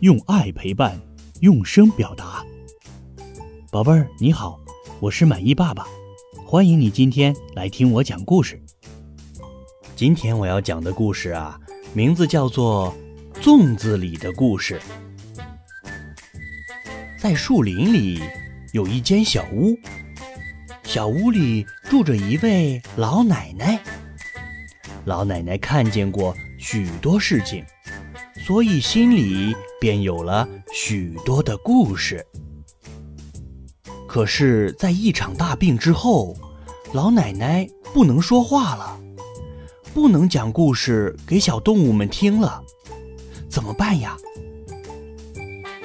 用爱陪伴，用声表达。宝贝儿，你好，我是满意爸爸，欢迎你今天来听我讲故事。今天我要讲的故事啊，名字叫做《粽子里的故事》。在树林里有一间小屋，小屋里住着一位老奶奶。老奶奶看见过许多事情。所以心里便有了许多的故事。可是，在一场大病之后，老奶奶不能说话了，不能讲故事给小动物们听了，怎么办呀？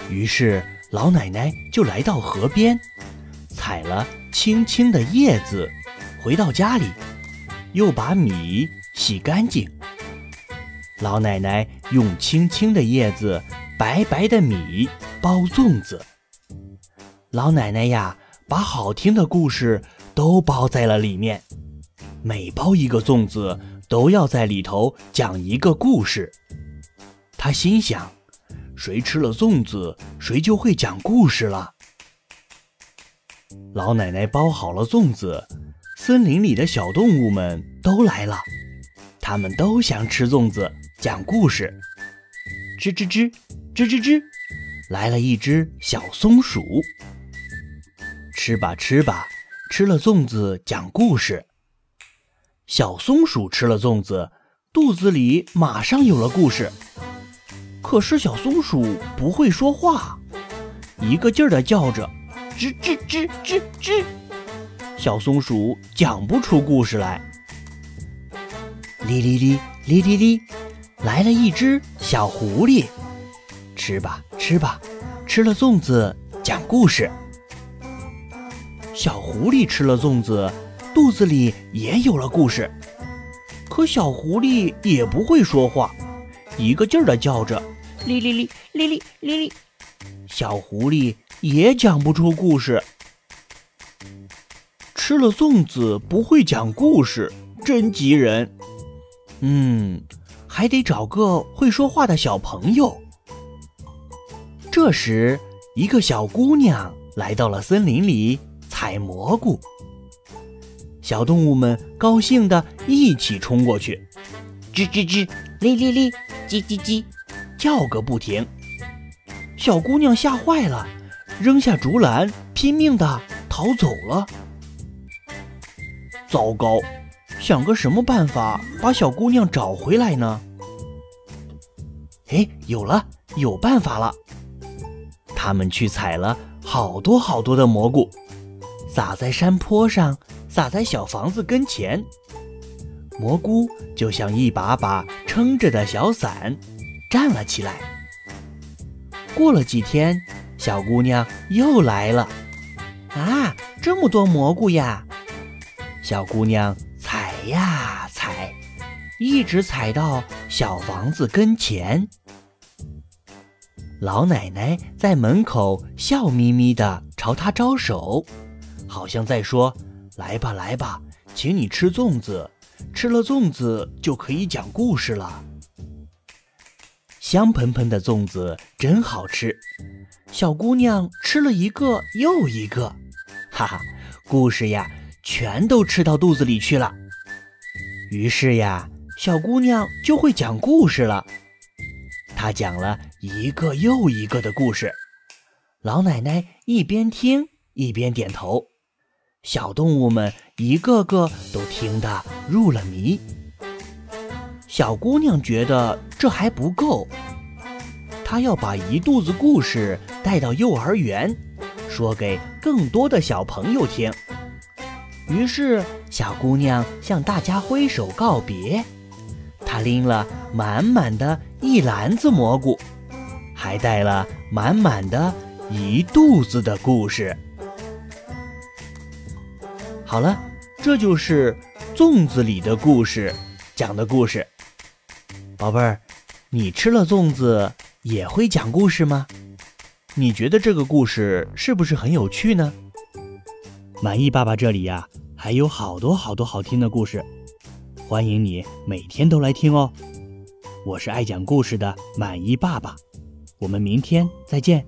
于是，老奶奶就来到河边，采了青青的叶子，回到家里，又把米洗干净。老奶奶用青青的叶子、白白的米包粽子。老奶奶呀，把好听的故事都包在了里面。每包一个粽子，都要在里头讲一个故事。她心想：谁吃了粽子，谁就会讲故事了。老奶奶包好了粽子，森林里的小动物们都来了，他们都想吃粽子。讲故事，吱吱吱，吱吱吱，来了一只小松鼠。吃吧吃吧，吃了粽子讲故事。小松鼠吃了粽子，肚子里马上有了故事。可是小松鼠不会说话，一个劲儿的叫着，吱吱吱吱吱。小松鼠讲不出故事来。哩哩哩哩哩哩。来了一只小狐狸，吃吧吃吧，吃了粽子讲故事。小狐狸吃了粽子，肚子里也有了故事。可小狐狸也不会说话，一个劲儿的叫着，哩哩哩哩哩哩哩。小狐狸也讲不出故事。吃了粽子不会讲故事，真急人。嗯。还得找个会说话的小朋友。这时，一个小姑娘来到了森林里采蘑菇。小动物们高兴地一起冲过去，吱吱吱，哩哩哩，叽叽叽，叫个不停。小姑娘吓坏了，扔下竹篮，拼命的逃走了。糟糕！想个什么办法把小姑娘找回来呢？哎，有了，有办法了！他们去采了好多好多的蘑菇，撒在山坡上，撒在小房子跟前。蘑菇就像一把把撑着的小伞，站了起来。过了几天，小姑娘又来了。啊，这么多蘑菇呀！小姑娘。踩呀踩，一直踩到小房子跟前。老奶奶在门口笑眯眯地朝他招手，好像在说：“来吧来吧，请你吃粽子，吃了粽子就可以讲故事了。”香喷喷的粽子真好吃，小姑娘吃了一个又一个，哈哈，故事呀全都吃到肚子里去了。于是呀，小姑娘就会讲故事了。她讲了一个又一个的故事，老奶奶一边听一边点头，小动物们一个个都听得入了迷。小姑娘觉得这还不够，她要把一肚子故事带到幼儿园，说给更多的小朋友听。于是，小姑娘向大家挥手告别。她拎了满满的一篮子蘑菇，还带了满满的一肚子的故事。好了，这就是粽子里的故事讲的故事。宝贝儿，你吃了粽子也会讲故事吗？你觉得这个故事是不是很有趣呢？满意爸爸这里呀。还有好多好多好听的故事，欢迎你每天都来听哦。我是爱讲故事的满意爸爸，我们明天再见。